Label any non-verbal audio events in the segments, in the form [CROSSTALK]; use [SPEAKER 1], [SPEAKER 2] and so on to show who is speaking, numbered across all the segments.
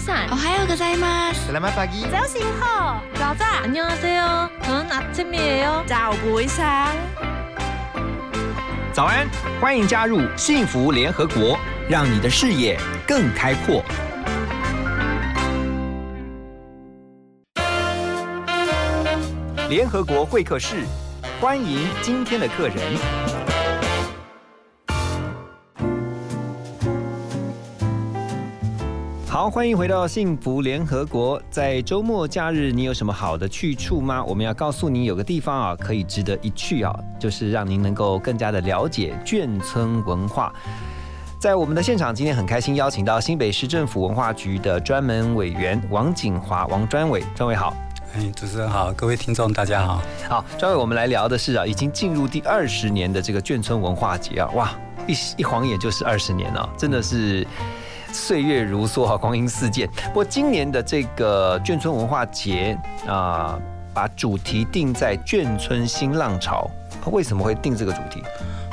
[SPEAKER 1] 산
[SPEAKER 2] 哦，还有个在吗？
[SPEAKER 3] Selamat pagi.
[SPEAKER 4] Giáo xin hò, rõ ràng,
[SPEAKER 1] 안녕하세요. 저는 아침이에요.
[SPEAKER 4] chào buổi sáng.
[SPEAKER 3] 早安，欢迎加入幸福联合国，让你的视野更开阔。联合国会客室，欢迎今天的客人。 欢迎回到幸福联合国。在周末假日，你有什么好的去处吗？我们要告诉你，有个地方啊，可以值得一去啊，就是让您能够更加的了解眷村文化。在我们的现场，今天很开心邀请到新北市政府文化局的专门委员王景华王专委，专委好。
[SPEAKER 5] 哎，主持人好，各位听众大家好。
[SPEAKER 3] 好，专委，我们来聊的是啊，已经进入第二十年的这个眷村文化节啊，哇，一一晃眼就是二十年了，真的是岁月如梭啊，光阴似箭。不过今年的这个眷村文化节啊、把主题定在眷村新浪潮，为什么会定这个主题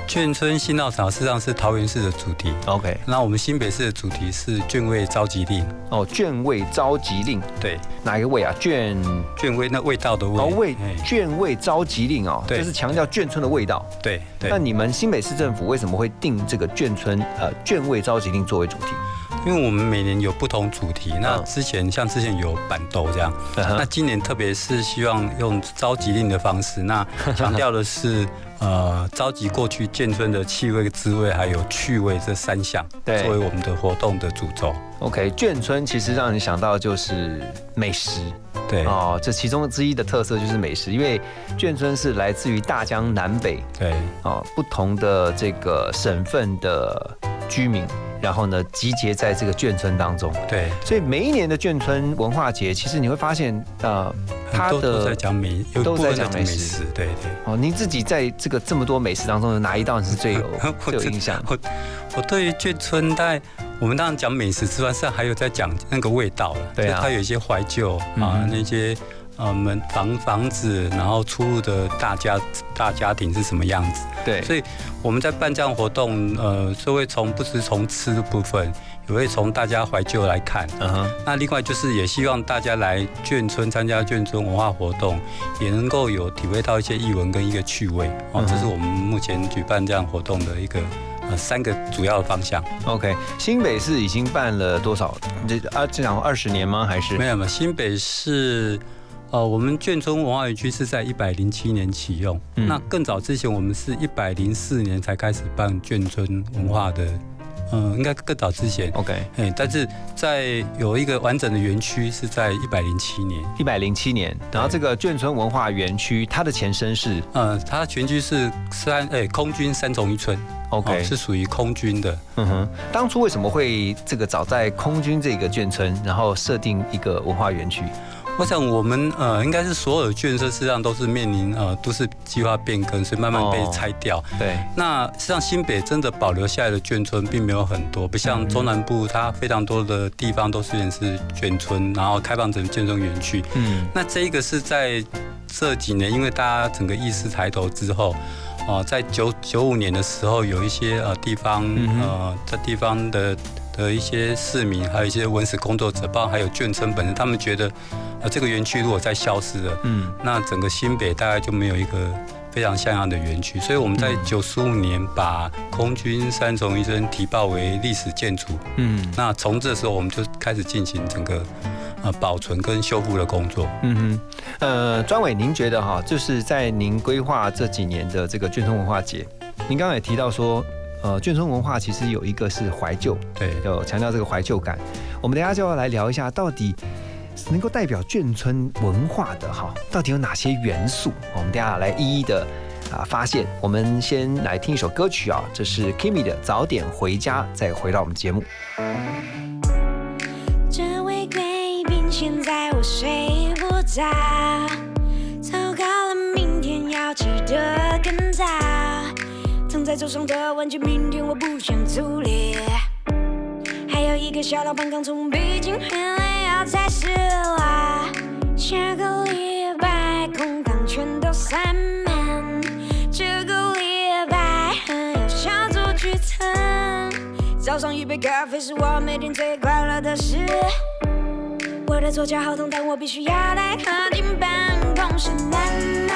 [SPEAKER 5] 眷村新浪潮实际上是桃园市的主题
[SPEAKER 3] ，？OK，
[SPEAKER 5] 那我们新北市的主题是眷味召集令。
[SPEAKER 3] 哦，眷味召集令，
[SPEAKER 5] 对，
[SPEAKER 3] 哪一个味啊？眷
[SPEAKER 5] 眷味那味道的味。
[SPEAKER 3] 哦味
[SPEAKER 5] 哎
[SPEAKER 3] 眷味召集令哦，就是强调眷村的味道。
[SPEAKER 5] 对对
[SPEAKER 3] 那，你们新北市政府为什么会定这个眷村呃眷味召集令作为主题？
[SPEAKER 5] 因为我们每年有不同主题，那
[SPEAKER 3] 嗯。
[SPEAKER 5] 之前像之前有板豆这样，那今年特别是希望用召集令的方式，那 [LAUGHS] 强调的是呃召集过去建村的气味、滋味还有趣味这三项，作为我们的活动的主轴。
[SPEAKER 3] OK，眷村其实让人想到就是美食。
[SPEAKER 5] 对。
[SPEAKER 3] 哦，这其中之一的特色就是美食，因为眷村是来自于大江南北
[SPEAKER 5] 对。
[SPEAKER 3] 哦不同的这个省份的居民，然后呢集结在这个眷村当中，
[SPEAKER 5] 对，
[SPEAKER 3] 所以每一年的眷村文化节，其实你会发现呃
[SPEAKER 5] 他的都在
[SPEAKER 3] 的
[SPEAKER 5] 讲美，有
[SPEAKER 3] 都
[SPEAKER 5] 在讲美
[SPEAKER 3] 食
[SPEAKER 5] 食，对对。
[SPEAKER 3] 哦，您自己在这个这么多美食当中，有哪一道你是最有 [LAUGHS] 有印象？
[SPEAKER 5] 我我对于眷村，大概我们当然讲美食之外，是还有在讲那个味道了。
[SPEAKER 3] 对啊
[SPEAKER 5] 它有一些怀旧啊
[SPEAKER 3] 嗯，
[SPEAKER 5] 那些呃门房房子，然后出入的大家大家庭是什么样子。
[SPEAKER 3] 对，
[SPEAKER 5] 所以我们在办这样活动，呃，就会从不是从吃的部分，也会从大家怀旧来看。
[SPEAKER 3] 嗯哼，
[SPEAKER 5] 那另外就是也希望大家来眷村参加眷村文化活动，也能够有体会到一些艺文跟一个趣味哦
[SPEAKER 3] 嗯。
[SPEAKER 5] 这是我们目前举办这样活动的一个呃三个主要的方向。
[SPEAKER 3] OK，新北市已经办了多少？这啊，这讲二十年吗？还是
[SPEAKER 5] 没有没有，新北市。呃，我们眷村文化园区是在一百零七年启用，
[SPEAKER 3] 嗯。
[SPEAKER 5] 那更早之前我们是一百零四年才开始办眷村文化的，呃，应该更早之前
[SPEAKER 3] ，OK，
[SPEAKER 5] 哎，但是在有一个完整的园区是在一百零七年，
[SPEAKER 3] 一百零七年，然后这个眷村文化园区，它的前身是？
[SPEAKER 5] 呃，它全区是三哎、空军三重一村。
[SPEAKER 3] OK，
[SPEAKER 5] 哦是属于空军的。
[SPEAKER 3] 嗯哼，当初为什么会这个早在空军这个眷村，然后设定一个文化园区？
[SPEAKER 5] 我想我们呃应该是所有的眷村实际上都是面临呃都市计划变更，所以慢慢被
[SPEAKER 3] 哦
[SPEAKER 5] 拆掉。
[SPEAKER 3] 对，
[SPEAKER 5] 那实际上新北真的保留下来的眷村并没有很多，不像中南部它非常多的地方都虽然是眷村，然后开放成眷村园区。
[SPEAKER 3] 嗯，
[SPEAKER 5] 那这一个是在这几年，因为大家整个意识抬头之后，哦、在九九五年的时候，有一些呃地方呃这地方的的一些市民，还有一些文史工作者，包括还有眷村本身，他们觉得呃这个园区如果再消失了，
[SPEAKER 3] 嗯，
[SPEAKER 5] 那整个新北大概就没有一个非常像样的园区，所以我们在
[SPEAKER 3] 嗯
[SPEAKER 5] 九十五年把空军三重医生提报为历史建筑。
[SPEAKER 3] 嗯，
[SPEAKER 5] 那从这时候我们就开始进行整个呃保存跟修复的工作。
[SPEAKER 3] 嗯哼，呃，专伟，您觉得哈，就是在您规划这几年的这个眷村文化节，您刚刚也提到说，呃，眷村文化其实有一个是怀旧，
[SPEAKER 5] 对，
[SPEAKER 3] 有强调这个怀旧感。我们等一下就要来聊一下，到底能够代表眷村文化的哈，到底有哪些元素？我们等下来一一的啊发现。我们先来听一首歌曲啊，这是 Kimi 的《早点回家》，再回到我们节目。
[SPEAKER 6] 这位贵宾现在我睡不着，糟糕了，明天要起得更早。躺在桌上的玩具，明天我不想处理。还有一个小老板刚从北京回来，要再试啦。下个礼拜空档全都塞满，这个礼拜还有小组聚餐。早上一杯咖啡是我每天最快乐的事。我的左脚好痛，但我必须要来靠近办公室。啦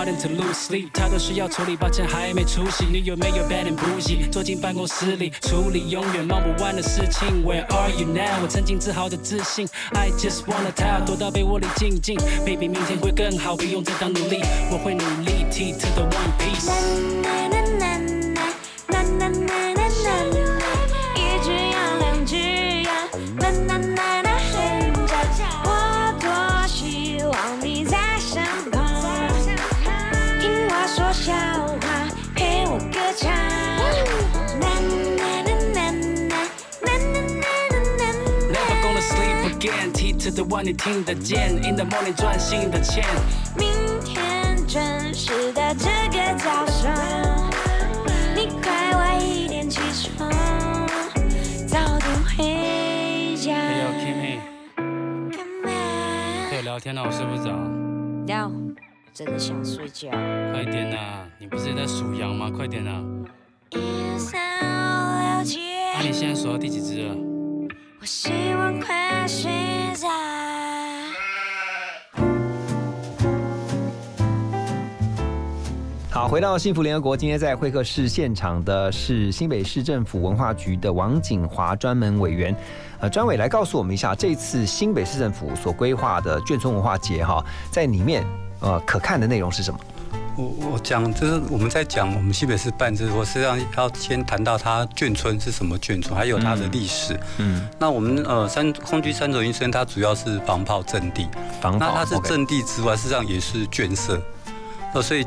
[SPEAKER 2] starting to lose sleep，太多事要处理，抱歉还没出息。女友没有 bad and bougie？坐进办公室里，处理永远忙不完的事情。Where are you now？我曾经自豪的自信，I just wanna tell，躲到被窝里静静。Baby，明天会更好，不用再当努力，我会努力。T to the one piece。One，你听得见？In the morning 赚新的钱。
[SPEAKER 6] 明天准时的这个早上，你快晚一点起床，早点回家。
[SPEAKER 2] 哎呦，Kimmy，
[SPEAKER 6] 干嘛？
[SPEAKER 2] 陪我聊天呢，我睡不着。
[SPEAKER 6] 要，真的想睡觉。
[SPEAKER 2] 快点呐、你不是也在数羊吗？快点呐、
[SPEAKER 6] 一三五六七，
[SPEAKER 2] 那、你现在数到第几只了？
[SPEAKER 6] 我希望快睡着。
[SPEAKER 3] 好，回到幸福联合国，今天在会客室现场的是新北市政府文化局的王景华专门委员。呃，专委来告诉我们一下，这次新北市政府所规划的眷村文化节哈，在里面呃可看的内容是什么？
[SPEAKER 5] 我我讲就是我们在讲我们西北市办这，我实际上要先谈到它眷村是什么眷村，还有它的历史。
[SPEAKER 3] 嗯，
[SPEAKER 5] 那我们呃三空军三轴营村，它主要是防炮阵地，
[SPEAKER 3] 防炮
[SPEAKER 5] 那它是阵地之外，事实上也是眷舍。呃，所以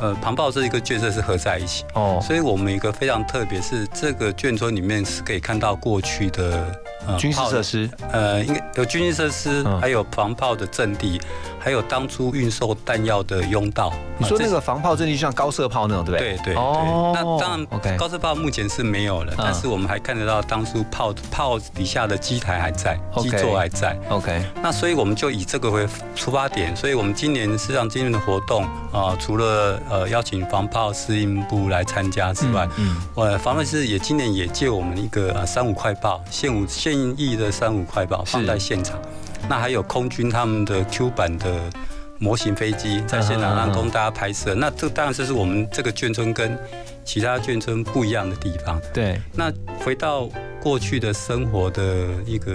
[SPEAKER 5] 呃旁豹这一个角色是合在一起。
[SPEAKER 3] 哦，
[SPEAKER 5] 所以我们一个非常特别，是这个眷村里面是可以看到过去的呃
[SPEAKER 3] 军事设施，
[SPEAKER 5] 呃，应该有军事设施，
[SPEAKER 3] 嗯。
[SPEAKER 5] 还有防炮的阵地，还有当初运送弹药的甬道。
[SPEAKER 3] 你说那个防炮阵地就像高射炮那种，对不对？
[SPEAKER 5] 对对对，
[SPEAKER 3] 哦
[SPEAKER 5] 那当然
[SPEAKER 3] OK
[SPEAKER 5] 高射炮目前是没有了，但是我们还看得到当初炮炮底下的机台还在基座还在。
[SPEAKER 3] OK，
[SPEAKER 5] 那所以我们就以这个为出发点，所以我们今年实际上今年的活动啊、除了呃邀请防炮司令部来参加之外，
[SPEAKER 3] 嗯，
[SPEAKER 5] 呃，防卫师也今年也借我们一个呃三五快报现五现役的三五快报放在现场，那还有空军他们的 Q 版的模型飞机在现场让供大家拍摄。那这当然这是我们这个眷村跟其他眷村不一样的地方。
[SPEAKER 3] 对，
[SPEAKER 5] 那回到过去的生活的一个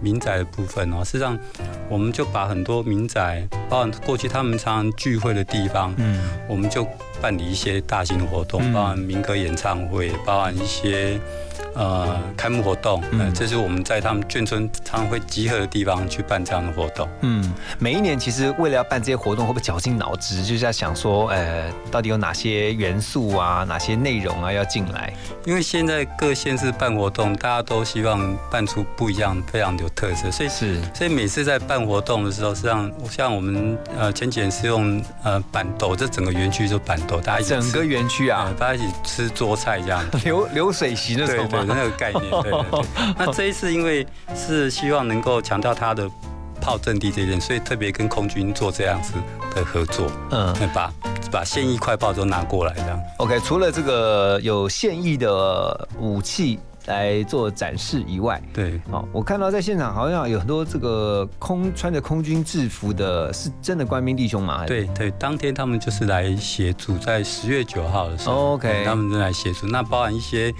[SPEAKER 5] 民宅的部分哦，事实上我们就把很多民宅，包含过去他们常常聚会的地方，
[SPEAKER 3] 嗯，
[SPEAKER 5] 我们就办理一些大型的活动，
[SPEAKER 3] 嗯。
[SPEAKER 5] 包含民歌演唱会，包含一些呃开幕活动，
[SPEAKER 3] 嗯
[SPEAKER 5] 呃，这是我们在他们眷村常常会集合的地方去办这样的活动。
[SPEAKER 3] 嗯，每一年其实为了要办这些活动，会不会绞尽脑汁，就是在想说，呃，到底有哪些元素啊，哪些内容啊要进来？
[SPEAKER 5] 因为现在各县市办活动，大家都希望办出不一样、非常有特色，所以
[SPEAKER 3] 是，
[SPEAKER 5] 所以每次在办活动的时候，实际上像我们呃前几年是用呃板豆，这整个园区就板豆，大家一起
[SPEAKER 3] 整个园区啊
[SPEAKER 5] 呃，大家一起吃桌菜这样。[LAUGHS]
[SPEAKER 3] 流流水席那种吗？
[SPEAKER 5] 那个概念，对对对。[LAUGHS] 那这一次因为是希望能够强调它的炮阵地这一点，所以特别跟空军做这样子的合作，
[SPEAKER 3] 嗯
[SPEAKER 5] 呃把把现役快炮都拿过来这样。
[SPEAKER 3] ，OK，除了这个有现役的武器来做展示以外，
[SPEAKER 5] 对，
[SPEAKER 3] 哦，我看到在现场好像有很多这个空穿着空军制服的，是真的官兵弟兄吗？
[SPEAKER 5] 对对，当天他们就是来协助，在十月九号的时候、
[SPEAKER 3] 哦 OK
[SPEAKER 5] 他们正来协助。那包含一些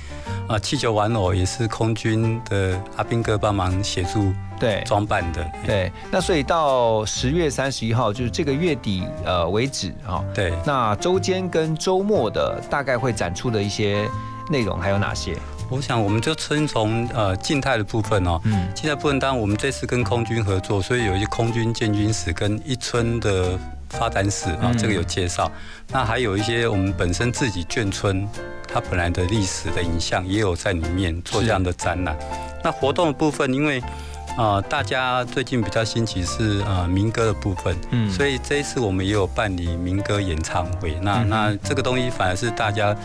[SPEAKER 5] 啊、气球玩偶，也是空军的阿兵哥帮忙协助
[SPEAKER 3] 对
[SPEAKER 5] 装扮的。
[SPEAKER 3] 对。那所以到十月三十一号，就是这个月底呃为止啊、哦。
[SPEAKER 5] 对，
[SPEAKER 3] 那周间跟周末的大概会展出的一些内容还有哪些？
[SPEAKER 5] 我想我们就先从呃静态的部分哦，
[SPEAKER 3] 嗯，
[SPEAKER 5] 静态部分当然我们这次跟空军合作，所以有一些空军建军史跟一村的发展史啊、
[SPEAKER 3] 嗯
[SPEAKER 5] 这个有介绍。那还有一些我们本身自己眷村它本来的历史的影像也有在里面做这样的展览。那活动的部分，因为啊，大家最近比较新奇是呃民歌的部分，嗯，所以这一次我们也有办理民歌演唱会。那那这个东西反而是大家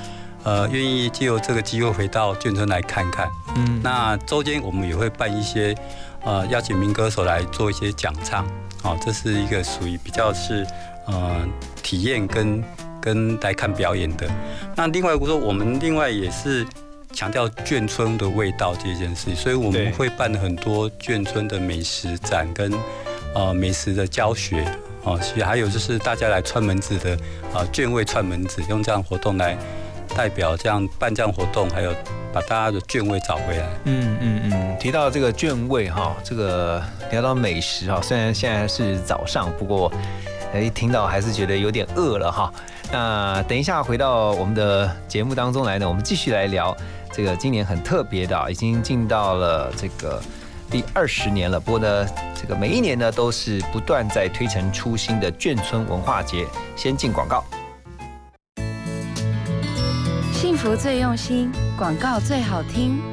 [SPEAKER 5] 呃愿意借由这个机会回到眷村来看看。嗯，那周间我们也会办一些呃邀请民歌手来做一些讲唱，哦，这是一个属于比较是呃体验跟跟来看表演的。那另外我说我们另外也是。强调眷村的味道这件事，所以我们会办很多眷村的美食展跟呃美食的教学哦，其实还有就是大家来串门子的啊眷味串门子，用这样活动来代表这样办这样活动，还有把大家的卷位找回来。
[SPEAKER 3] 嗯嗯嗯，提到这个卷位哈，这个聊到美食哈，虽然现在是早上，不过一听到还是觉得有点饿了哈。那等一下回到我们的节目当中来呢，我们继续来聊。这个今年很特别的，已经进到了这个第二十年了。不过呢，这个每一年呢都是不断在推陈出新的眷村文化节。先进广告，
[SPEAKER 4] 图最用心，广告最好听。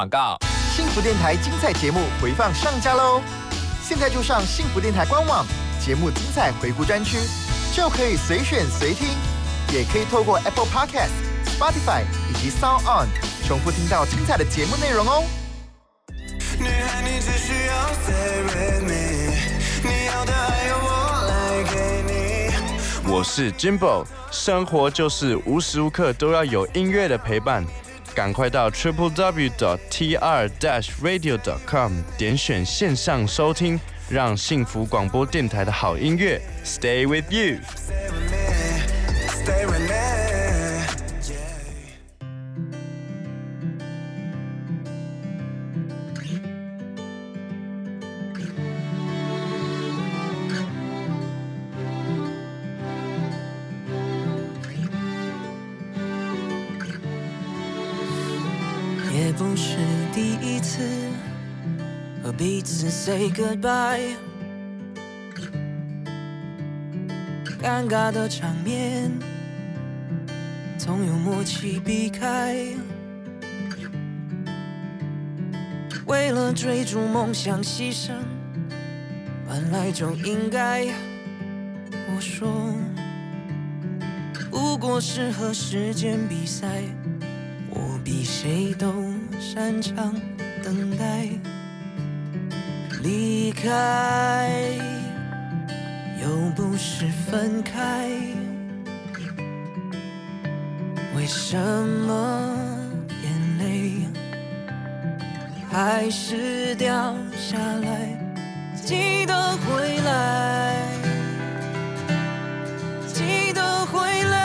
[SPEAKER 7] 广告，
[SPEAKER 8] 幸福电台精彩节目回放上架喽！现在就上幸福电台官网，节目精彩回顾专区，就可以随选随听，也可以透过 Apple Podcast、Spotify 以及 Sound On 重复听到精彩的节目内容哦。
[SPEAKER 9] 我是 Jimbo，生活就是无时无刻都要有音乐的陪伴。赶快到 triple w t r dash radio dot com 点选线上收听，让幸福广播电台的好音乐 stay with you。
[SPEAKER 10] 和彼此 say goodbye，尴尬的场面总有默契避开。为了追逐梦想牺牲，本来就应该。我说，不过是和时间比赛，我比谁都。擅长等待，离开又不是分开，为什么眼泪还是掉下来？记得回来。记得回来，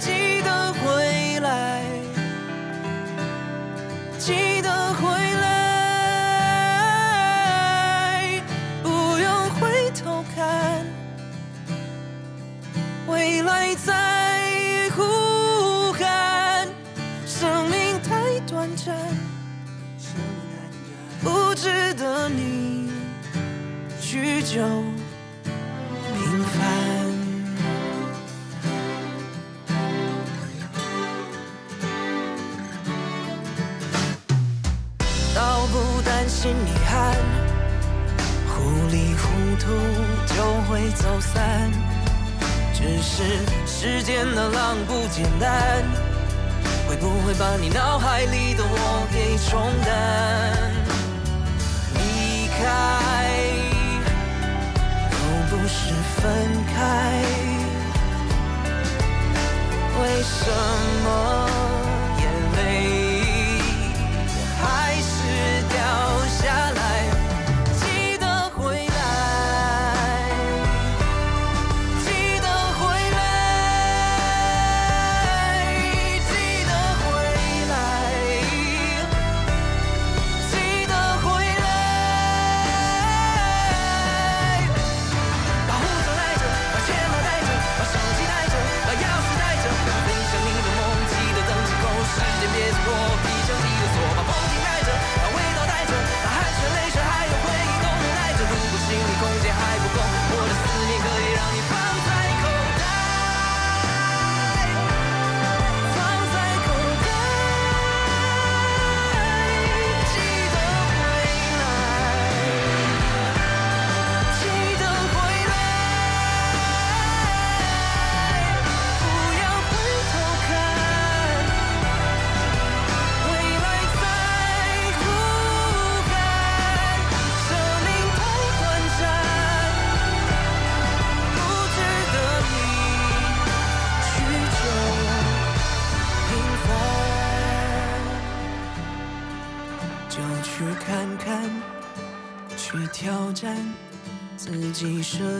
[SPEAKER 10] 记得回来，记得回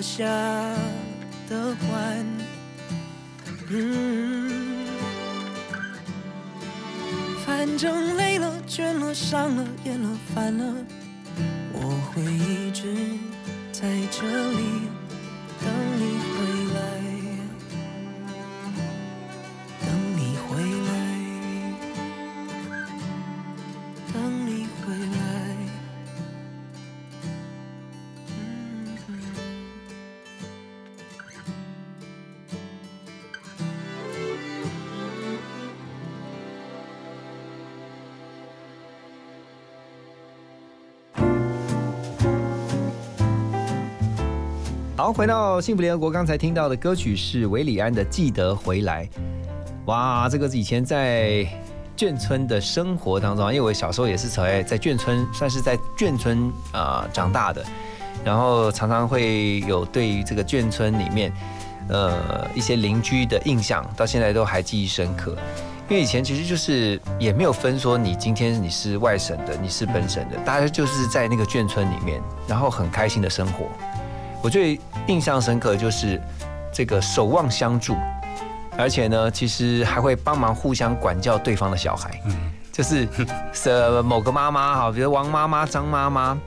[SPEAKER 10] 下的关。反正累了、倦了、伤了、厌了、烦了，
[SPEAKER 3] 好，回到幸福联合国，刚才听到的歌曲是韦礼安的《记得回来》。哇，这个以前在眷村的生活当中，因为我小时候也是在在眷村，算是在眷村啊、长大的，然后常常会有对于这个眷村里面呃一些邻居的印象，到现在都还记忆深刻。因为以前其实就是也没有分说你今天你是外省的，你是本省的，大家就是在那个眷村里面，然后很开心的生活。我最印象深刻的就是这个守望相助，而且呢，其实还会帮忙互相管教对方的小孩。就是是某个妈妈哈，比如王妈妈、张妈妈，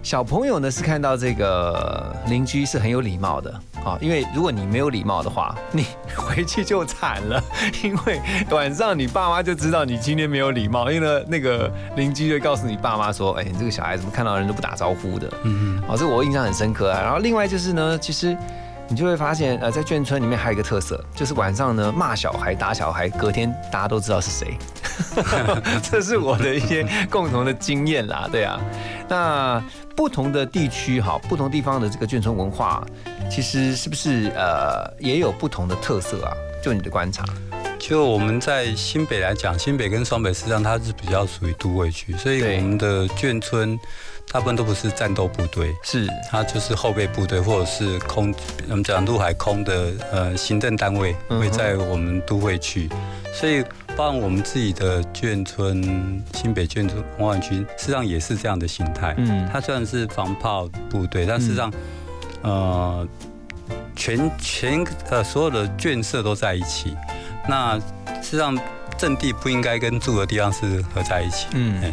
[SPEAKER 3] 小朋友呢是看到这个邻居是很有礼貌的啊，因为如果你没有礼貌的话，你回去就惨了，[LAUGHS] 因为晚上你爸妈就知道你今天没有礼貌，因为呢那个邻居就会告诉你爸妈说，哎，你这个小孩怎么看到人都不打招呼的？嗯嗯，啊，这我印象很深刻啊。然后另外就是呢，其实。你就会发现，呃，在眷村里面还有一个特色，就是晚上呢骂小孩、打小孩，隔天大家都知道是谁。[LAUGHS] 这是我的一些共同的经验啦，对啊。那不同的地区哈，不同地方的这个眷村文化，其实是不是呃也有不同的特色啊？就你的观察。
[SPEAKER 5] 就我们在新北来讲，新北跟双北实际上它是比较属于都会区，所以我们的眷村大部分都不是战斗部队，
[SPEAKER 3] 是。
[SPEAKER 5] 它就是后备部队或者是空，我们讲陆海空的呃行政单位会在我们都会区，所以包含我们自己的眷村新北眷村文化区，实际上也是这样的形态。嗯，它虽然是防炮部队，但事实上，呃，全全呃所有的眷舍都在一起。那事实上，阵地不应该跟住的地方是合在一起。嗯，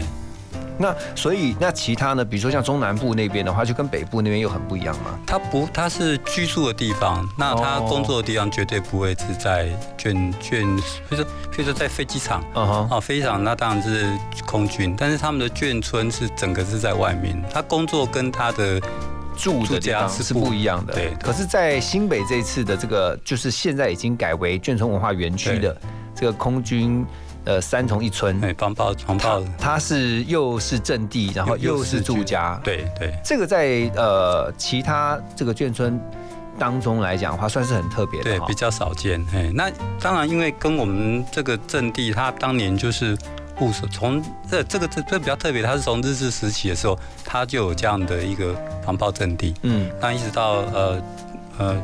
[SPEAKER 3] 那所以那其他呢？比如说像中南部那边的话，就跟北部那边又很不一样吗？
[SPEAKER 5] 他不，他是居住的地方，那他工作的地方绝对不会是在眷眷，比如说比如说在飞机场，啊，飞机场那当然是空军，但是他们的眷村是整个是在外面，他工作跟他的。
[SPEAKER 3] 住的地方是不一样的，
[SPEAKER 5] 对。
[SPEAKER 3] 可是，在新北这一次的这个，就是现在已经改为眷村文化园区的这个空军呃三重一村，
[SPEAKER 5] 哎，防炮防炮，
[SPEAKER 3] 它是又是阵地，然后又是住家，
[SPEAKER 5] 对对。
[SPEAKER 3] 这个在呃其他这个眷村当中来讲的话，算是很特别的，
[SPEAKER 5] 对，比较少见。哎，那当然，因为跟我们这个阵地，它当年就是。部署从这这个这这比较特别，它是从日治时期的时候，它就有这样的一个防爆阵地。嗯，那一直到呃呃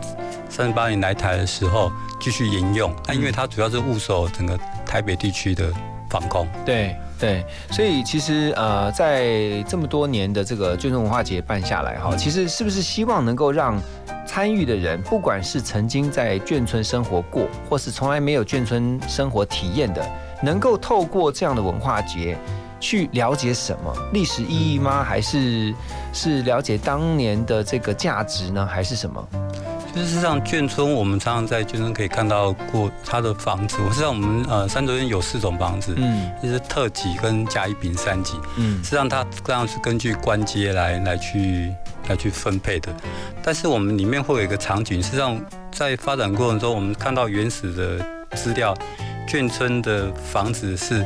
[SPEAKER 5] 三十八年来台的时候，继续沿用。那因为它主要是务守整个台北地区的防空。
[SPEAKER 3] 对对，所以其实呃在这么多年的这个眷村文化节办下来哈，其实是不是希望能够让参与的人，不管是曾经在眷村生活过，或是从来没有眷村生活体验的。能够透过这样的文化节去了解什么历史意义吗？还是是了解当年的这个价值呢？还是什么？
[SPEAKER 5] 事实上，眷村我们常常在眷村可以看到过它的房子。实际上，我们呃三轴院有四种房子，嗯，就是特级跟甲乙丙三级，嗯，实际上它这样是根据官阶来来去来去分配的。但是我们里面会有一个场景，实际上在发展过程中，我们看到原始的资料。眷村的房子是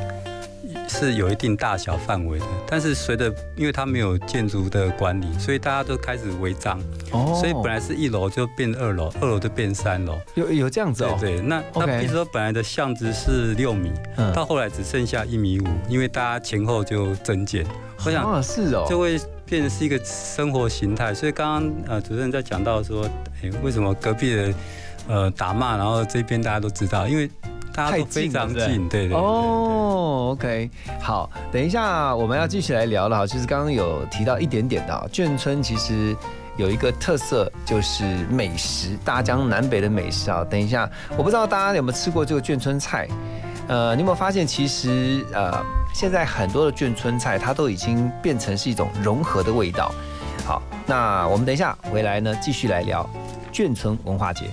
[SPEAKER 5] 是有一定大小范围的，但是随着因为它没有建筑的管理，所以大家都开始违章。哦，所以本来是一楼就变二楼，二楼就变三楼。
[SPEAKER 3] 有有这样子哦？
[SPEAKER 5] 对对，那那比如说本来的巷子是六米，到后来只剩下一米五，因为大家前后就增减。
[SPEAKER 3] 我想是哦，
[SPEAKER 5] 就会变成是一个生活形态。所以刚刚呃主持人在讲到说，哎，为什么隔壁的呃打骂，然后这边大家都知道，因为。大家都非常近，对对。
[SPEAKER 11] 哦，OK，好，等一下我们要继续来聊了哈。其实刚刚有提到一点点的眷村，其实有一个特色就是美食，大江南北的美食啊。等一下，我不知道大家有没有吃过这个眷村菜，呃，你有没有发现其实呃，现在很多的眷村菜它都已经变成是一种融合的味道。好，那我们等一下回来呢，继续来聊眷村文化节。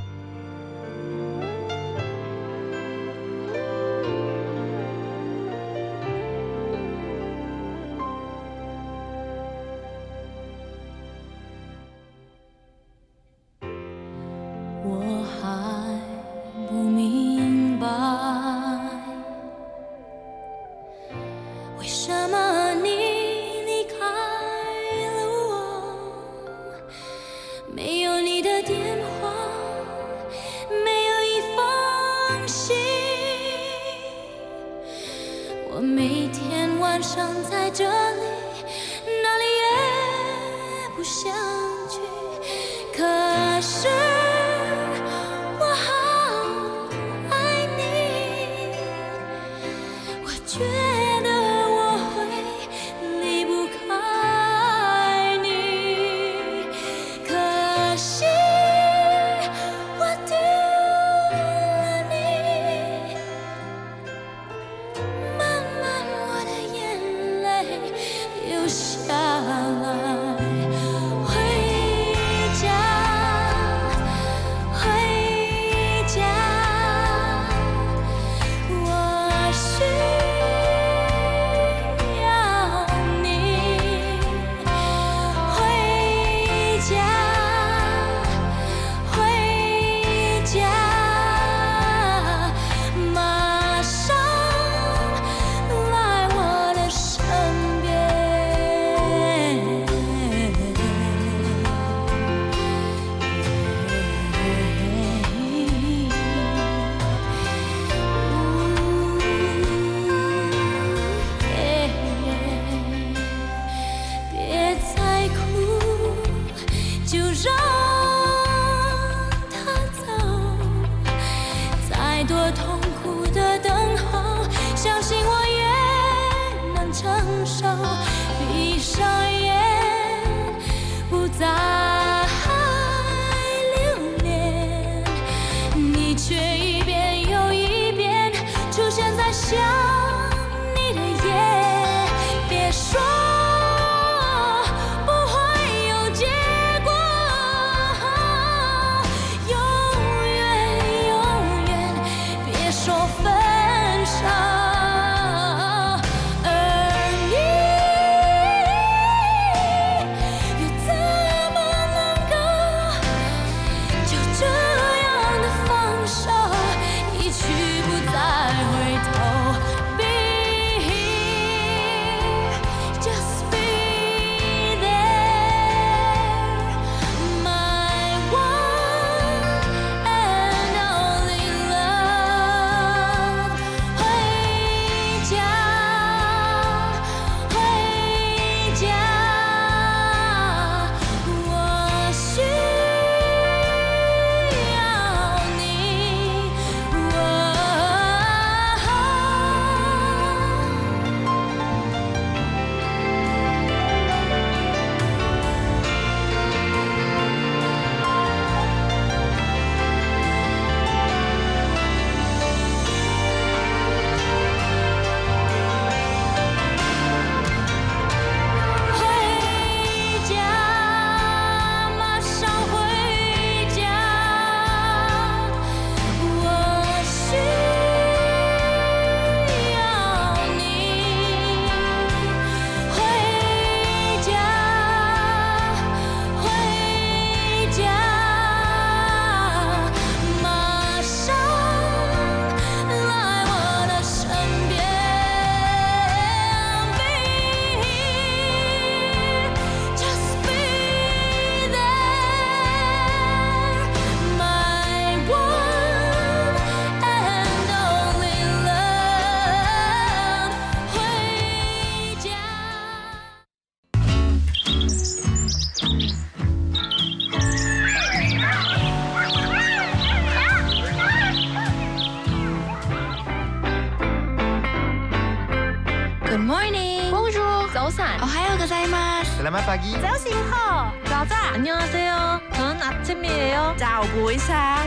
[SPEAKER 1] 안녕하세요. 저는 아침이에요.
[SPEAKER 6] 早부상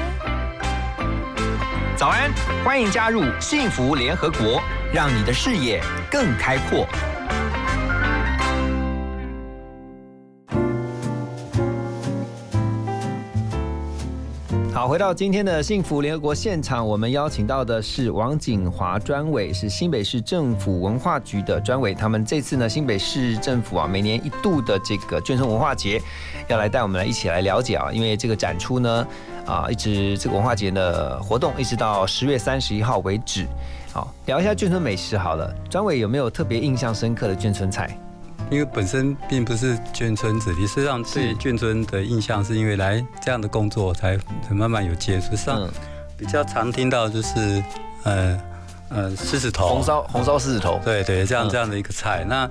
[SPEAKER 3] 早安，欢迎加入幸福联合国，让你的视野更开阔。 回到今天的幸福联合国现场，我们邀请到的是王景华专委，是新北市政府文化局的专委。他们这次呢，新北市政府啊，每年一度的这个眷村文化节，要来带我们来一起来了解啊，因为这个展出呢，啊，一直这个文化节的活动一直到十月三十一号为止。好，聊一下眷村美食好了，专委有没有特别印象深刻的眷村菜？
[SPEAKER 5] 因为本身并不是眷村子弟，实际上对眷村的印象是因为来这样的工作才才慢慢有接触。实际上
[SPEAKER 3] 嗯
[SPEAKER 5] 比较常听到就是呃呃狮子头，
[SPEAKER 3] 红烧红烧狮子头，
[SPEAKER 5] 对对，这样
[SPEAKER 3] 嗯
[SPEAKER 5] 这样的一个菜。那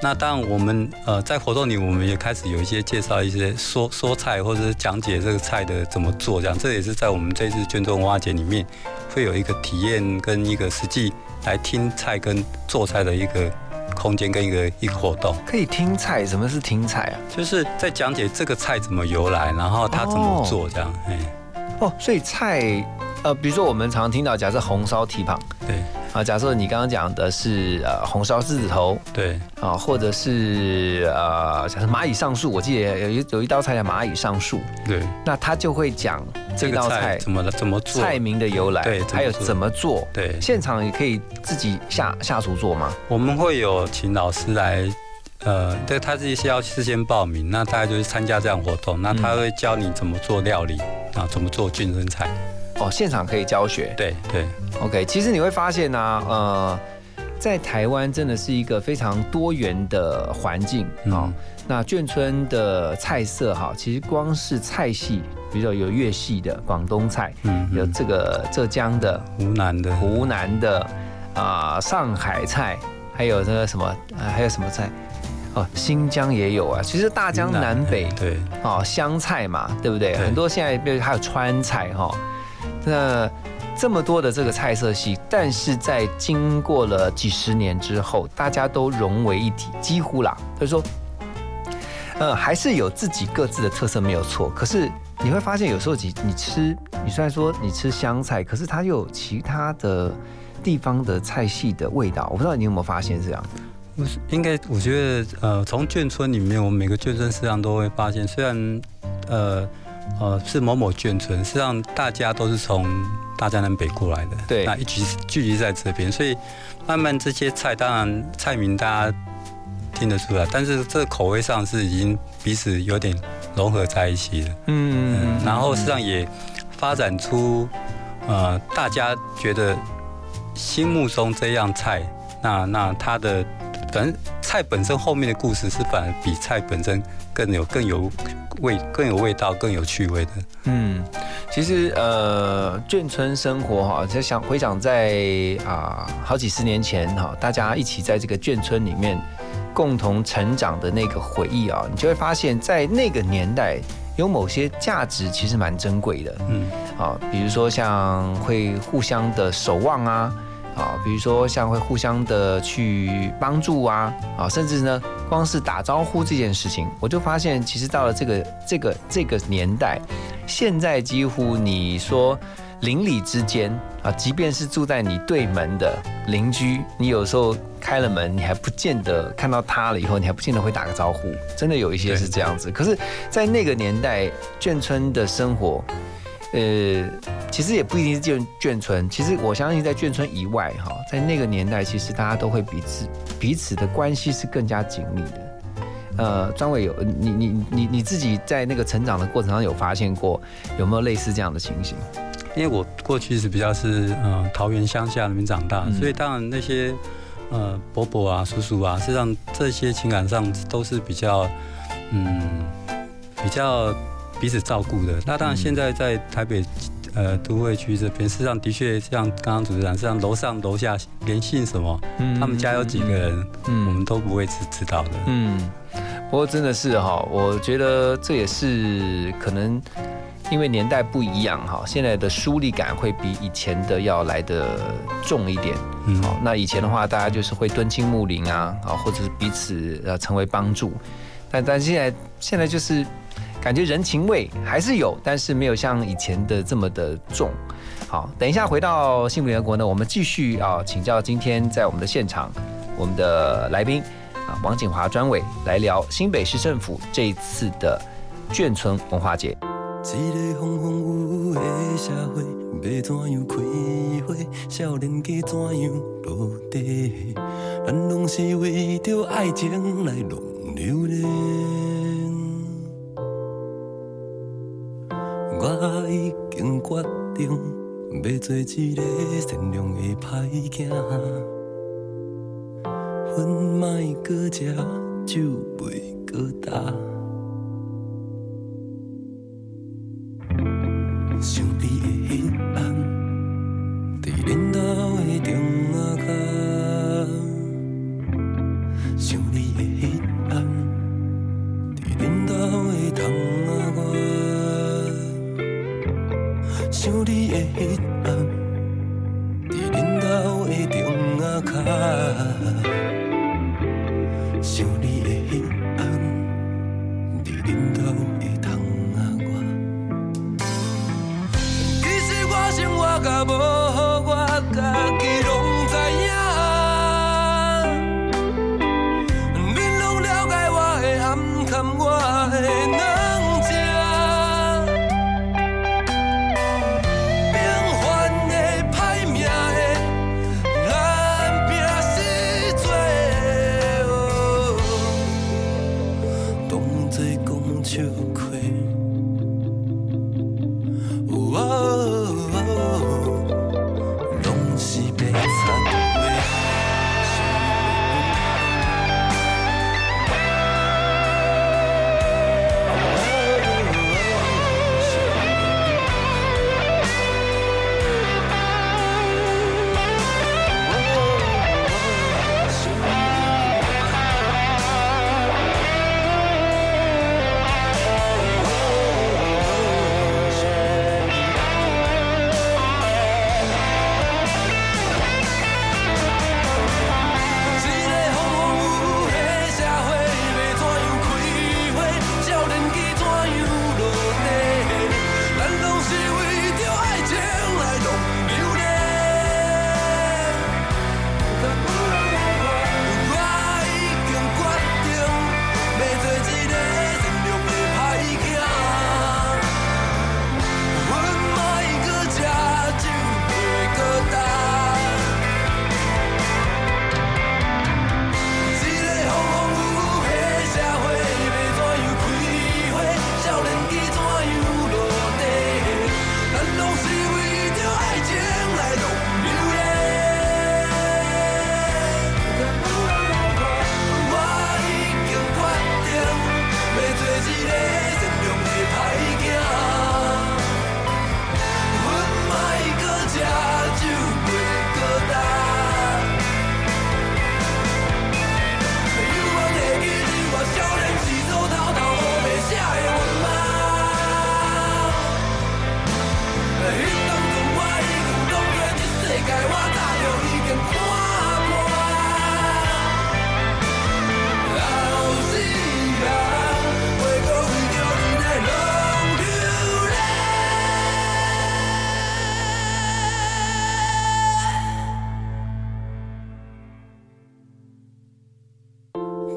[SPEAKER 5] 那当然我们呃在活动里我们也开始有一些介绍一些说说菜或者是讲解这个菜的怎么做，这样这也是在我们这次眷村文化节里面会有一个体验跟一个实际来听菜跟做菜的一个空间跟一个一个活动。
[SPEAKER 3] 可以听菜，什么是听菜啊？
[SPEAKER 5] 就是在讲解这个菜怎么由来，然后它怎么做这样。哎、
[SPEAKER 3] 哦，所以菜，呃，比如说我们常听到，假设红烧蹄膀，
[SPEAKER 5] 对
[SPEAKER 3] 啊，假设你刚刚讲的是呃红烧狮子头
[SPEAKER 5] 对
[SPEAKER 3] 啊，或者是呃假设蚂蚁上树，我记得有一有一道菜叫蚂蚁上树，
[SPEAKER 5] 对，
[SPEAKER 3] 那他就会讲这道菜
[SPEAKER 5] 怎么了怎么做？
[SPEAKER 3] 菜名的由来，
[SPEAKER 5] 对
[SPEAKER 3] 还有怎么做。
[SPEAKER 5] 对，
[SPEAKER 3] 现场也可以自己下下厨做吗？
[SPEAKER 5] 我们会有请老师来。呃，对他这些要事先报名，那大概就是参加这样活动，那他会教你怎么做料理，啊，怎么做健身菜。
[SPEAKER 3] 哦，现场可以教学。
[SPEAKER 5] 对对
[SPEAKER 3] OK，其实你会发现呢、呃，在台湾真的是一个非常多元的环境啊、哦
[SPEAKER 5] 嗯
[SPEAKER 3] 那眷村的菜色哈，其实光是菜系，比如说有粤系的广东菜，
[SPEAKER 5] 嗯
[SPEAKER 3] 有这个浙江的、
[SPEAKER 5] 湖南的，
[SPEAKER 3] 湖南的啊、上海菜，还有那个什么，啊还有什么菜？哦，新疆也有啊。其实大江
[SPEAKER 5] 云
[SPEAKER 3] 南北
[SPEAKER 5] 对
[SPEAKER 3] 哦，湘菜嘛，对不对？
[SPEAKER 5] 对
[SPEAKER 3] 很多现在比如还有川菜哈、那这么多的这个菜色系，但是在经过了几十年之后，大家都融为一体，几乎啦，就是说，呃，还是有自己各自的特色没有错。可是你会发现，有时候你你吃，你虽然说你吃湘菜，可是它又有其他的地方的菜系的味道。我不知道你有没有发现这样？
[SPEAKER 5] 我是应该，我觉得呃，从眷村里面，我们每个眷村实际上都会发现，虽然呃呃是某某眷村，实际上大家都是从大江南北过来的，
[SPEAKER 3] 对
[SPEAKER 5] 那一起聚集在这边，所以慢慢这些菜，当然菜名大家听得出来，但是这个口味上是已经彼此有点融合在一起了，
[SPEAKER 3] 嗯
[SPEAKER 5] 嗯，然后实际上也发展出呃大家觉得心目中这样菜，那那它的反正菜本身后面的故事是反而比菜本身更有更有味更有味道更有趣味的。
[SPEAKER 3] 嗯，其实呃，眷村生活哈，就想回想在啊、好几十年前哈，大家一起在这个眷村里面共同成长的那个回忆啊，你就会发现在那个年代有某些价值其实蛮珍贵的
[SPEAKER 5] 嗯，
[SPEAKER 3] 啊，比如说像会互相的守望啊。啊，比如说像会互相的去帮助啊，啊，甚至呢，光是打招呼这件事情，我就发现，其实到了这个这个这个年代，现在几乎你说邻里之间啊，即便是住在你对门的邻居，你有时候开了门，你还不见得看到他了以后，你还不见得会打个招呼，真的有一些是这样子。可是，在那个年代，眷村的生活。呃，其实也不一定是眷眷村，其实我相信在眷村以外，哈，在那个年代，其实大家都会彼此彼此的关系是更加紧密的。呃，张伟有你你你你自己在那个成长的过程上有发现过有没有类似这样的情形？
[SPEAKER 5] 因为我过去是比较是呃桃园乡下那边长大，
[SPEAKER 3] 嗯
[SPEAKER 5] 所以当然那些呃伯伯啊叔叔啊，实际上这些情感上都是比较嗯比较彼此照顾的。那当然现在在台北。呃，都会区这边，事实上的确像刚刚主持人，实际上楼上楼下连姓什么，
[SPEAKER 3] 嗯
[SPEAKER 5] 他们家有几个人，
[SPEAKER 3] 嗯
[SPEAKER 5] 我们都不会知知道的。
[SPEAKER 3] 嗯，不过真的是哈，我觉得这也是可能
[SPEAKER 12] 因为年代不一样哈，现在的疏离感会比以前的要来的重一点。嗯，好，那以前的话，大家就是会敦亲睦邻啊，啊，或者是彼此呃成为帮助。但但现在现在就是感觉人情味还是有，但是没有像以前的这么的重。好，等一下回到幸福联合国呢，我们继续啊请教今天在我们的现场我们的来宾啊王景华专委来聊新北市政府这一次的眷村文化节。一个风风雨雨的社会，要怎样开花？少年家怎样落地？咱拢是为着爱情来弄流连。中，要做一个善良的歹囝。粉莫搁食，酒袂搁干。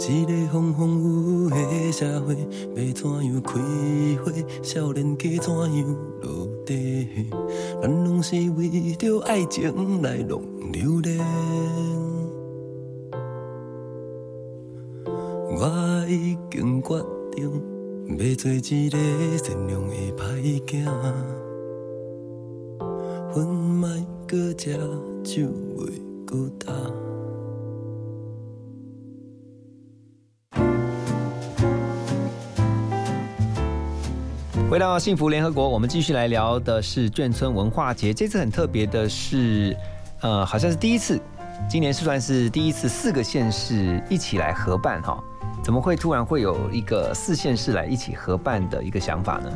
[SPEAKER 12] 一个风风雨雨的社会，要怎样开花？少年家怎样落地？咱拢是为着爱情来弄流连。我已经决定，要做一个善良的歹囝。粉莫搁食，酒袂搁干。回到幸福联合国，我们继续来聊的是眷村文化节。这次很特别的是，呃，好像是第一次，今年是算是第一次四个县市一起来合办哈。怎么会突然会有一个四县市来一起合办的一个想法呢？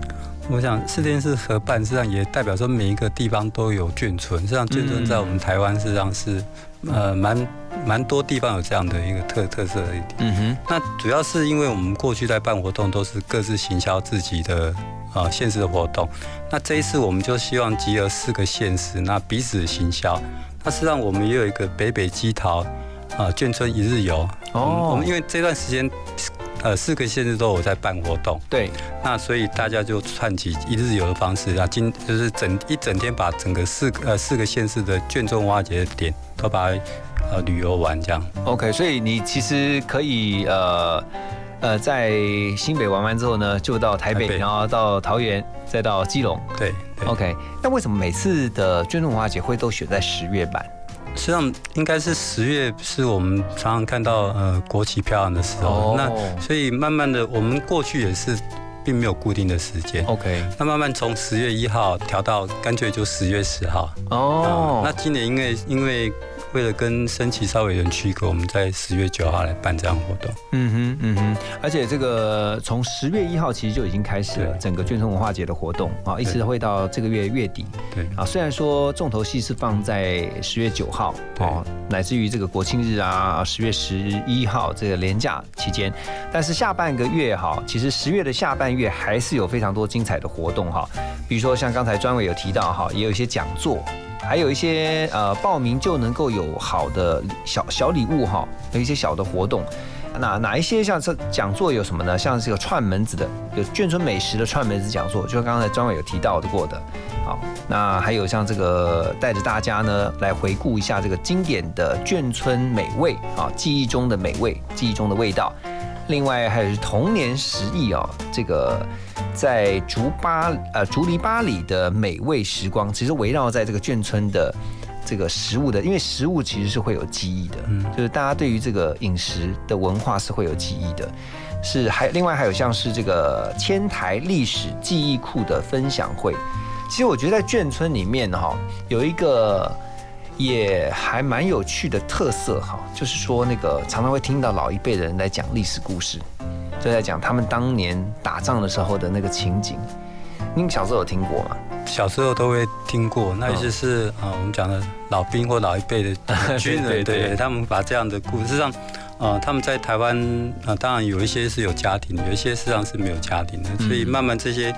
[SPEAKER 5] 我想四县市合办，实际上也代表说每一个地方都有眷村。实际上眷村在我们台湾实际上是呃蛮蛮多地方有这样的一个特特色的一点。
[SPEAKER 3] 嗯哼，
[SPEAKER 5] 那主要是因为我们过去在办活动都是各自行销自己的呃县市的活动，那这一次我们就希望集合四个县市，那彼此行销。那实际上我们也有一个北北基桃啊眷村一日游。
[SPEAKER 3] 哦
[SPEAKER 5] 我们因为这段时间呃四个县市都有在办活动，
[SPEAKER 3] 对，
[SPEAKER 5] 那所以大家就串起一日游的方式啊，今就是整一整天把整个四个呃四个县市的眷村文化节的点都把它呃旅游完这样。
[SPEAKER 3] OK，所以你其实可以呃呃在新北玩完之后呢，就到台北，
[SPEAKER 5] 台北
[SPEAKER 3] 然后到桃园，再到基隆。
[SPEAKER 5] 对对
[SPEAKER 3] OK，那为什么每次的眷村文化节会都选在十月版？
[SPEAKER 5] 实际上应该是十月是我们常常看到呃国旗飘扬的时候，
[SPEAKER 3] 哦
[SPEAKER 5] 那所以慢慢的我们过去也是并没有固定的时间。
[SPEAKER 3] OK，
[SPEAKER 5] 那慢慢从十月一号调到干脆就十月十号。
[SPEAKER 3] 哦
[SPEAKER 5] 啊那今年因为因为为了跟升旗稍微有点区隔，我们在十月九号来办这样活动。
[SPEAKER 3] 嗯哼，嗯哼，而且这个从十月一号其实就已经开始了整个眷村文化节的活动啊，一直会到这个月月底
[SPEAKER 5] 对
[SPEAKER 3] 啊。虽然说重头戏是放在十月九号哦，乃至于这个国庆日啊，十月十一号这个连假期间，但是下半个月哈，其实十月的下半月还是有非常多精彩的活动哈，比如说像刚才专委有提到哈，也有一些讲座。还有一些呃报名就能够有好的小小礼物哈，有一些小的活动。哪哪一些像这讲座有什么呢？像这个串门子的，有眷村美食的串门子讲座，就刚才专委有提到的过的。好，那还有像这个带着大家呢来回顾一下这个经典的眷村美味啊，记忆中的美味，记忆中的味道。另外还有是童年食忆哦，这个在竹巴呃竹篱巴里的美味时光，其实围绕在这个眷村的这个食物的，因为食物其实是会有记忆的，就是大家对于这个饮食的文化是会有记忆的。是还另外还有像是这个千台历史记忆库的分享会，其实我觉得在眷村里面哈、有一个也还蛮有趣的特色哈，就是说那个常常会听到老一辈的人来讲历史故事，就在讲他们当年打仗的时候的那个情景。您小时候有听过吗？
[SPEAKER 5] 小时候都会听过，那
[SPEAKER 3] 嗯
[SPEAKER 5] 尤其是啊、呃我们讲的老兵或老一辈的 [LAUGHS] 军人，
[SPEAKER 3] 对对对
[SPEAKER 5] 对他们把这样的故事，上，呃，他们在台湾，呃，当然有一些是有家庭的，有一些事实上是没有家庭的，所以慢慢这些，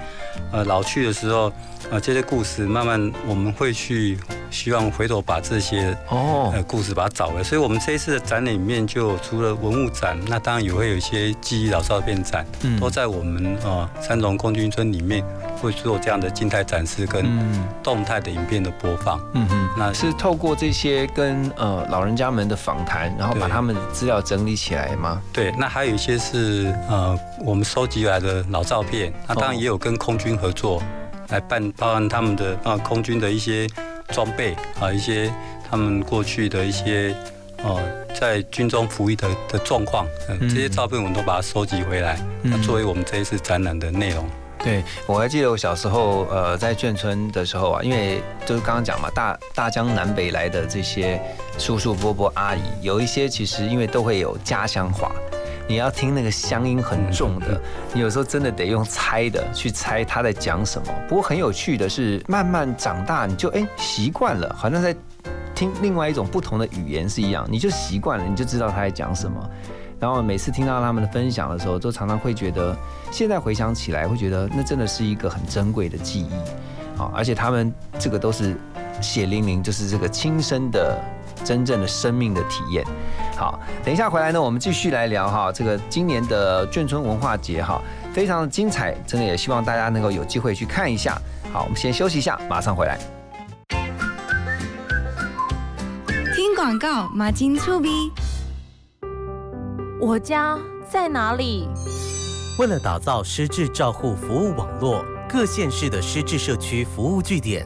[SPEAKER 5] 呃，老去的时候，呃，这些故事慢慢我们会去希望回头把这些
[SPEAKER 3] 哦。
[SPEAKER 5] 呃故事把它找回来，所以我们这一次的展览里面就除了文物展，那当然也会有一些记忆老照片展，
[SPEAKER 3] 嗯。
[SPEAKER 5] 都在我们呃三重空军村里面会做这样的静态展示跟
[SPEAKER 3] 嗯。
[SPEAKER 5] 动态的影片的播放。
[SPEAKER 3] 嗯哼，
[SPEAKER 5] 那
[SPEAKER 3] 是透过这些跟呃老人家们的访谈，然后把他们的资料整理起来吗？
[SPEAKER 5] 对，那还有一些是呃我们收集来的老照片，那当然也有跟空军合作来办，包含他们的啊空军的一些装备啊、一些他们过去的一些呃在军中服役的的状况，这些照片我们都把它收集回来，作为我们这一次展览的内容。
[SPEAKER 3] 对，我还记得我小时候，呃，在眷村的时候啊，因为就是刚刚讲嘛，大大江南北来的这些叔叔伯伯阿姨，有一些其实因为都会有家乡话，你要听那个乡音很重的，你有时候真的得用猜的去猜他在讲什么。不过很有趣的是，慢慢长大，你就哎习惯了，好像在听另外一种不同的语言是一样，你就习惯了，你就知道他在讲什么。然后每次听到他们的分享的时候，都常常会觉得，现在回想起来，会觉得那真的是一个很珍贵的记忆啊！而且他们这个都是血淋淋，就是这个亲身的、真正的生命的体验。好，等一下回来呢，我们继续来聊哈，这个今年的眷村文化节哈，非常的精彩，真的也希望大家能够有机会去看一下。好，我们先休息一下，马上回来。
[SPEAKER 4] 听广告，马金粗逼。
[SPEAKER 13] 我家在哪里？
[SPEAKER 14] 为了打造失智照护服务网络，各县市的失智社区服务据点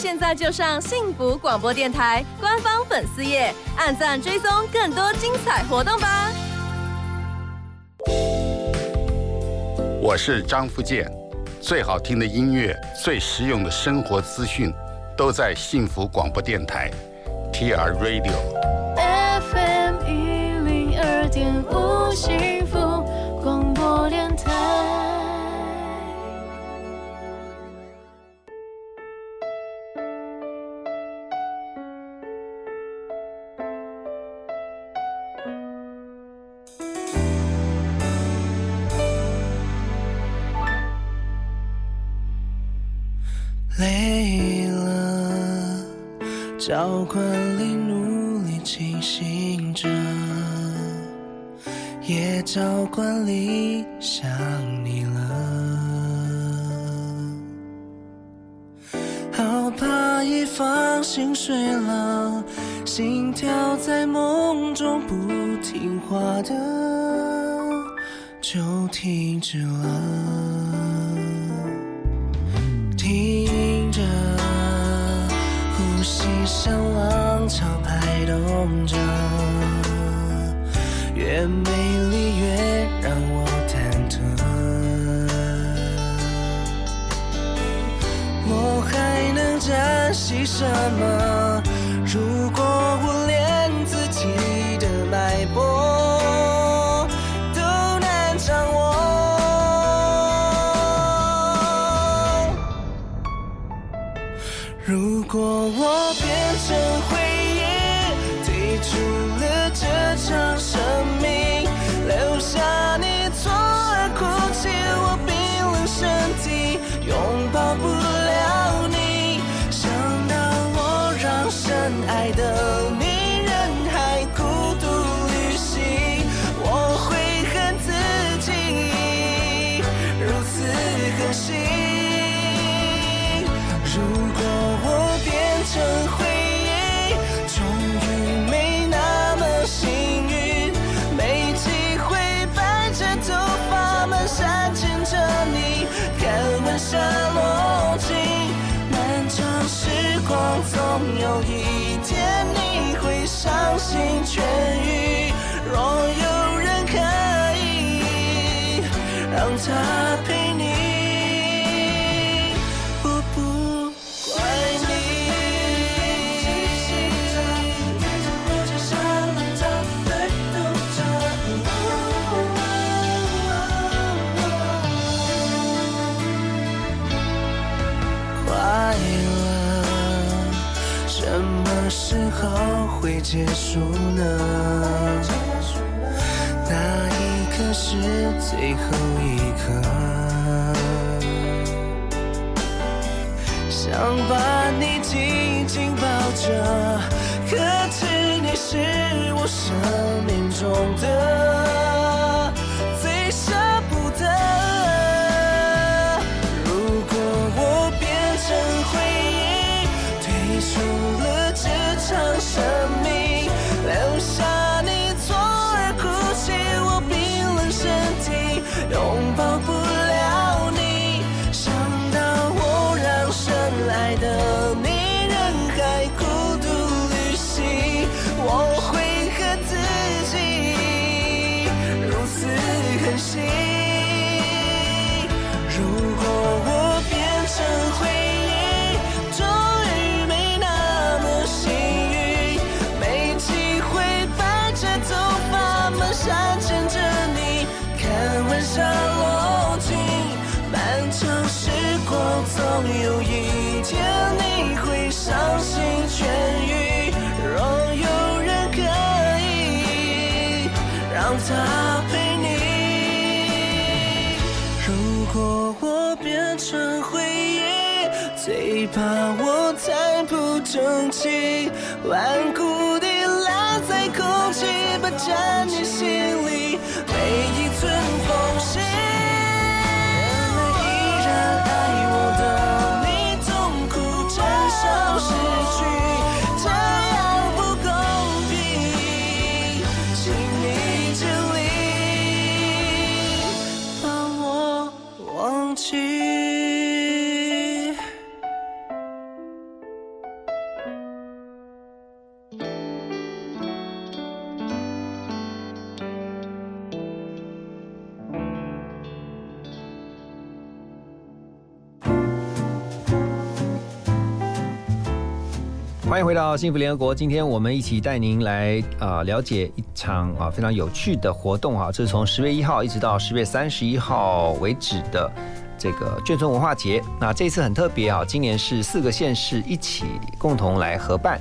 [SPEAKER 13] 现在就上幸福广播电台官方粉丝页，按赞追踪更多精彩活动吧。
[SPEAKER 15] 我是张福建，最好听的音乐、最实用的生活资讯，都在幸福广播电台 TR Radio。
[SPEAKER 11] FM 一零二点五
[SPEAKER 10] 累了，照管里努力清醒着，也照管里想你了。好怕一放心睡了，心跳在梦中不听话的就停止了。像浪潮拍动着，越美丽越让我忐忑。我还能珍惜什么？心痊愈。若有人可以让他结束呢？那一刻是最后一刻。想把你紧紧抱着，可知你是我生命中的怕我太不争气，顽固地赖在空气，霸占你
[SPEAKER 3] 到幸福联合国。今天我们一起带您来啊、了解一场啊非常有趣的活动哈、这是从十月一号一直到十月三十一号为止的这个眷村文化节。那这一次很特别啊，今年是四个县市一起共同来合办，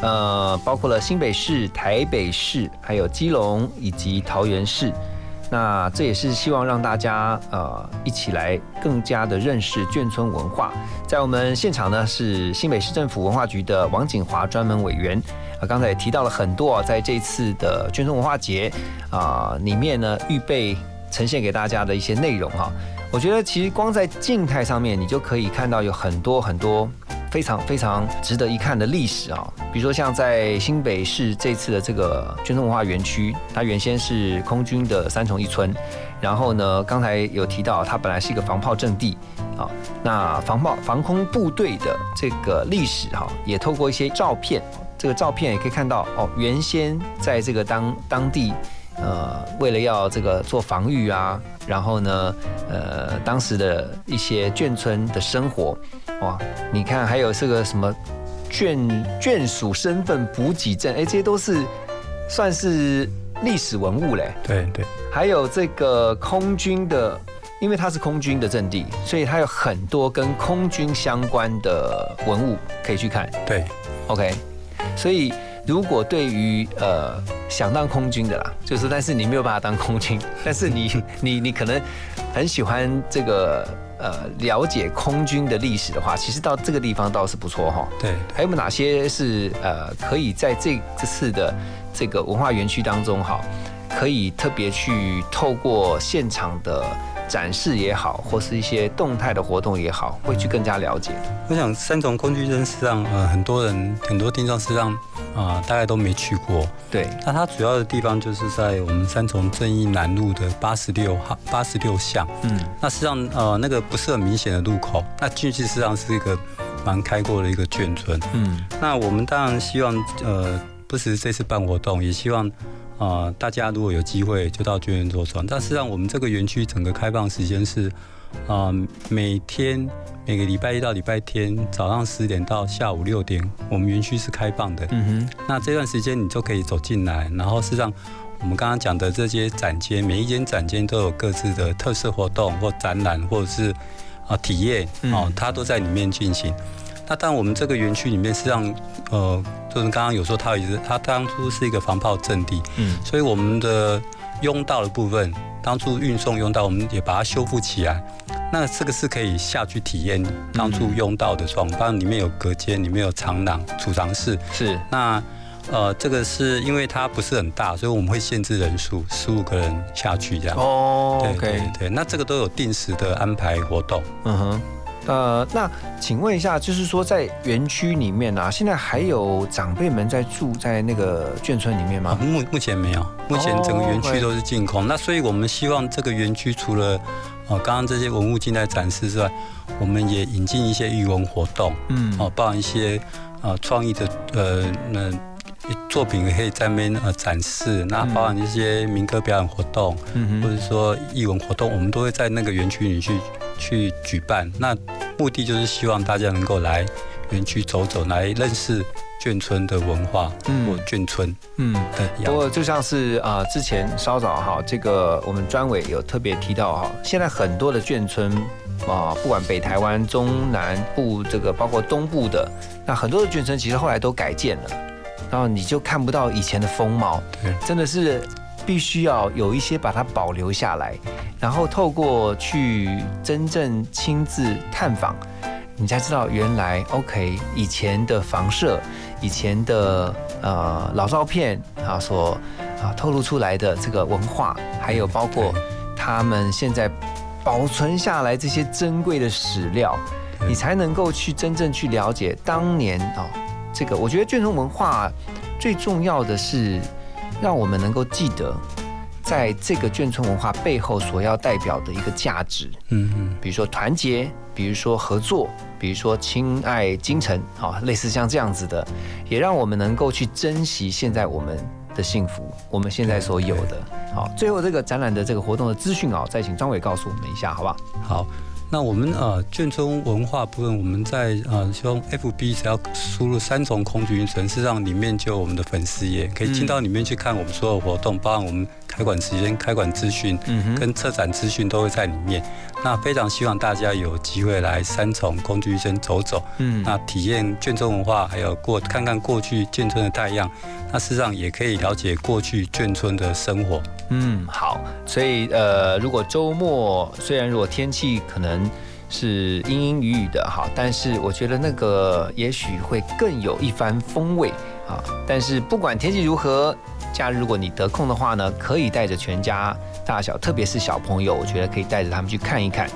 [SPEAKER 3] 呃，包括了新北市、台北市，还有基隆以及桃园市。那这也是希望让大家呃一起来更加的认识眷村文化。在我们现场呢是新北市政府文化局的王景华专门委员啊，刚才也提到了很多啊，在这次的眷村文化节啊里面呢预备呈现给大家的一些内容哈。我觉得其实光在静态上面，你就可以看到有很多很多非常非常值得一看的历史啊。比如说像在新北市这次的这个军村文化园区，它原先是空军的三重一村，然后呢，刚才有提到它本来是一个防炮阵地啊。那防炮防空部队的这个历史哈，也透过一些照片，这个照片也可以看到哦，原先在这个当当地。呃，为了要这个做防御啊，然后呢，呃，当时的一些眷村的生活，哇，你看还有这个什么眷眷属身份补给证，哎，这些都是算是历史文物嘞。
[SPEAKER 5] 对对，
[SPEAKER 3] 还有这个空军的，因为它是空军的阵地，所以它有很多跟空军相关的文物可以去看。
[SPEAKER 5] 对
[SPEAKER 3] ，OK，所以如果对于呃想当空军的啦，就是但是你没有办法当空军，[LAUGHS] 但是你你你可能很喜欢这个呃了解空军的历史的话，其实到这个地方倒是不错哈。
[SPEAKER 5] 对，
[SPEAKER 3] 还有没有哪些是呃可以在这这次的这个文化园区当中哈，可以特别去透过现场的展示也好，或是一些动态的活动也好，会去更加了解。
[SPEAKER 5] 我想三重空军证实际上，呃，很多人很多听众实际上啊、大概都没去过。
[SPEAKER 3] 对，
[SPEAKER 5] 那它主要的地方就是在我们三重正义南路的八十六号八十六巷。
[SPEAKER 3] 嗯，
[SPEAKER 5] 那实际上呃那个不是很明显的路口，那进去实际上是一个蛮开阔的一个眷村。
[SPEAKER 3] 嗯，
[SPEAKER 5] 那我们当然希望呃不只是这次办活动，也希望。啊、大家如果有机会就到眷村坐船。但实际上，我们这个园区整个开放时间是，啊、每天每个礼拜一到礼拜天早上十点到下午六点，我们园区是开放的。
[SPEAKER 3] 嗯哼，
[SPEAKER 5] 那这段时间你就可以走进来，然后事实上我们刚刚讲的这些展间，每一间展间都有各自的特色活动或展览，或者是啊体验哦，它都在里面进行。那但我们这个园区里面，实际上呃，就是刚刚有说它也是，它当初是一个防炮阵地，
[SPEAKER 3] 嗯，
[SPEAKER 5] 所以我们的拥道的部分，当初运送拥道，我们也把它修复起来。那这个是可以下去体验当初用到的状况，里面有隔间，里面有长廊、储藏室。
[SPEAKER 3] 是
[SPEAKER 5] 那呃，这个是因为它不是很大，所以我们会限制人数，十五个人下去这样。
[SPEAKER 3] 哦
[SPEAKER 5] 对对对，那这个都有定时的安排活动。
[SPEAKER 3] 嗯哼，呃，那请问一下，就是说在园区里面啊，现在还有长辈们在住在那个眷村里面吗？
[SPEAKER 5] 目目前没有，目前整个园区
[SPEAKER 3] 哦
[SPEAKER 5] 都是净空。那所以我们希望这个园区除了呃刚刚这些文物进来展示之外，我们也引进一些艺文活动，
[SPEAKER 3] 嗯
[SPEAKER 5] 哦，包含一些呃创意的呃那。作品也可以在那边呃展示，那包含一些民歌表演活动，
[SPEAKER 3] 嗯
[SPEAKER 5] 或者说艺文活动，我们都会在那个园区里去去举办。那目的就是希望大家能够来园区走走，来认识眷村的文化
[SPEAKER 3] 嗯
[SPEAKER 5] 或眷村
[SPEAKER 3] 嗯，
[SPEAKER 5] 的
[SPEAKER 3] 不。过就像是啊、之前稍早哈，这个我们专委有特别提到哈，现在很多的眷村啊，不管北台湾、中南部这个，包括东部的，那很多的眷村其实后来都改建了，然后你就看不到以前的风貌，
[SPEAKER 5] 对，
[SPEAKER 3] 真的是必须要有一些把它保留下来，然后透过去真正亲自探访。你才知道原来 OK 以前的房舍，以前的呃老照片啊所啊透露出来的这个文化，还有包括他们现在保存下来这些珍贵的史料，你才能够去真正去了解当年哦这个。我觉得眷村文化最重要的是让我们能够记得在这个眷村文化背后所要代表的一个价值。
[SPEAKER 5] 嗯嗯，
[SPEAKER 3] 比如说团结，比如说合作，比如说亲爱京城，好，类似像这样子的，也让我们能够去珍惜现在我们的幸福，我们现在所有的。好，最后这个展览的这个活动的资讯啊，再请张伟告诉我们一下，好不好？
[SPEAKER 5] 好。那我们呃眷村文化部分，我们在呃希望 FB 只要输入三重空军城，事实上里面就有我们的粉丝页，可以进到里面去看我们所有活动，包含我们开馆时间、开馆资讯，跟策展资讯都会在里面。那非常希望大家有机会来三重空军生走走，嗯，那体验眷村文化，还有过看看过去眷村的太阳。那事实上也可以了解过去眷村的生活。
[SPEAKER 3] 嗯，好，所以呃，如果周末虽然如果天气可能是阴阴雨雨的哈，但是我觉得那个也许会更有一番风味啊。但是不管天气如何，假日如果你得空的话呢，可以带着全家大小，特别是小朋友，我觉得可以带着他们去看一看，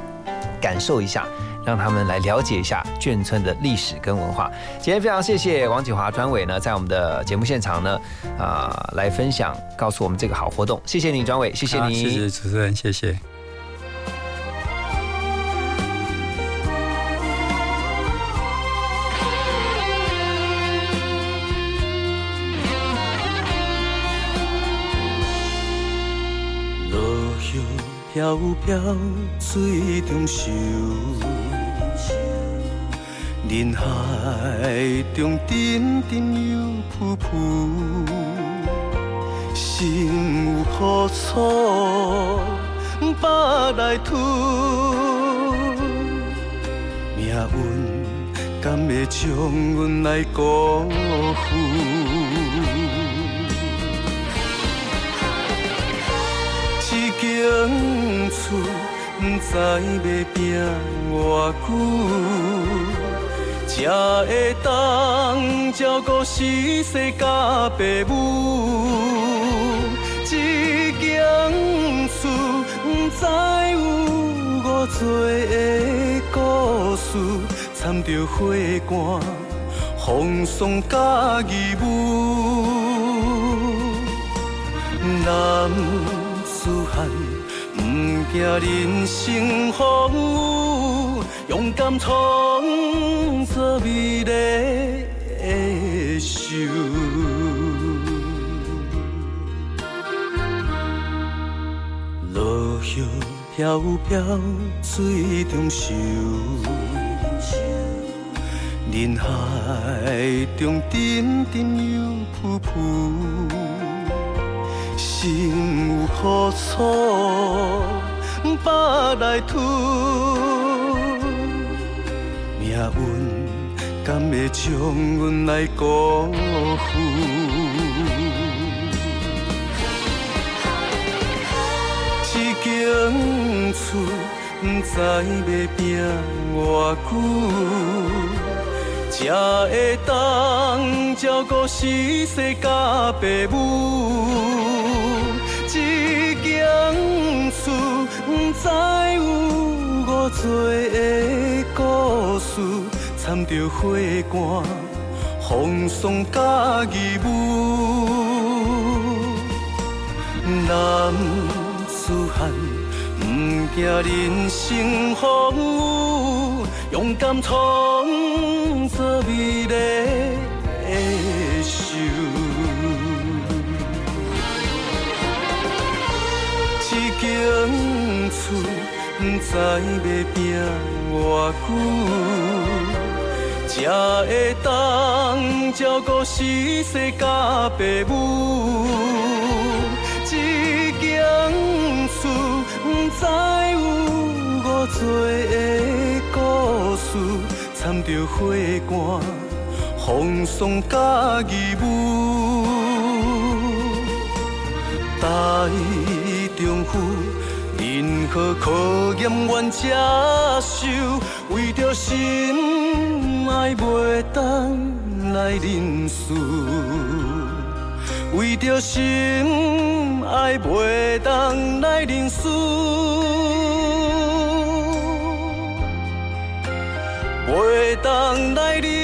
[SPEAKER 3] 感受一下。让他们来了解一下眷村的历史跟文化。今天非常谢谢王启华专委呢，在我们的节目现场呢，啊，来分享，告诉我们这个好活动。谢谢你，专委，谢谢你，
[SPEAKER 5] 谢谢主持人，谢谢。
[SPEAKER 10] 飘飘水中游，人海中沉沉又浮浮，心有苦楚把来吐，命运敢会将阮来辜负？情厝不知要拼偌久，才会当照顾死世甲爸母。一间厝不知有偌多的故事，掺着花汗、风霜甲义务。男。思汉，不惊人生风雨，勇敢创造美丽的秀。落叶飘飘水中游，人海中沉沉又浮浮。心有苦楚，把来吐，命运敢会将阮来辜负？一间厝，不知要拼偌久，才会当照顾死世甲爸母。多的故事，掺着花汗、风霜甲义务。男子汉，不惊人生风雨，勇敢创造美丽的秀。情厝不知要拼偌久，才会当照顾死世甲爸母。一间厝不知有偌多的故事，掺着花汗、风霜甲义务。丈夫，任可考验阮接受？为着心爱袂当来认输，为着心爱袂当来认输，袂当来认。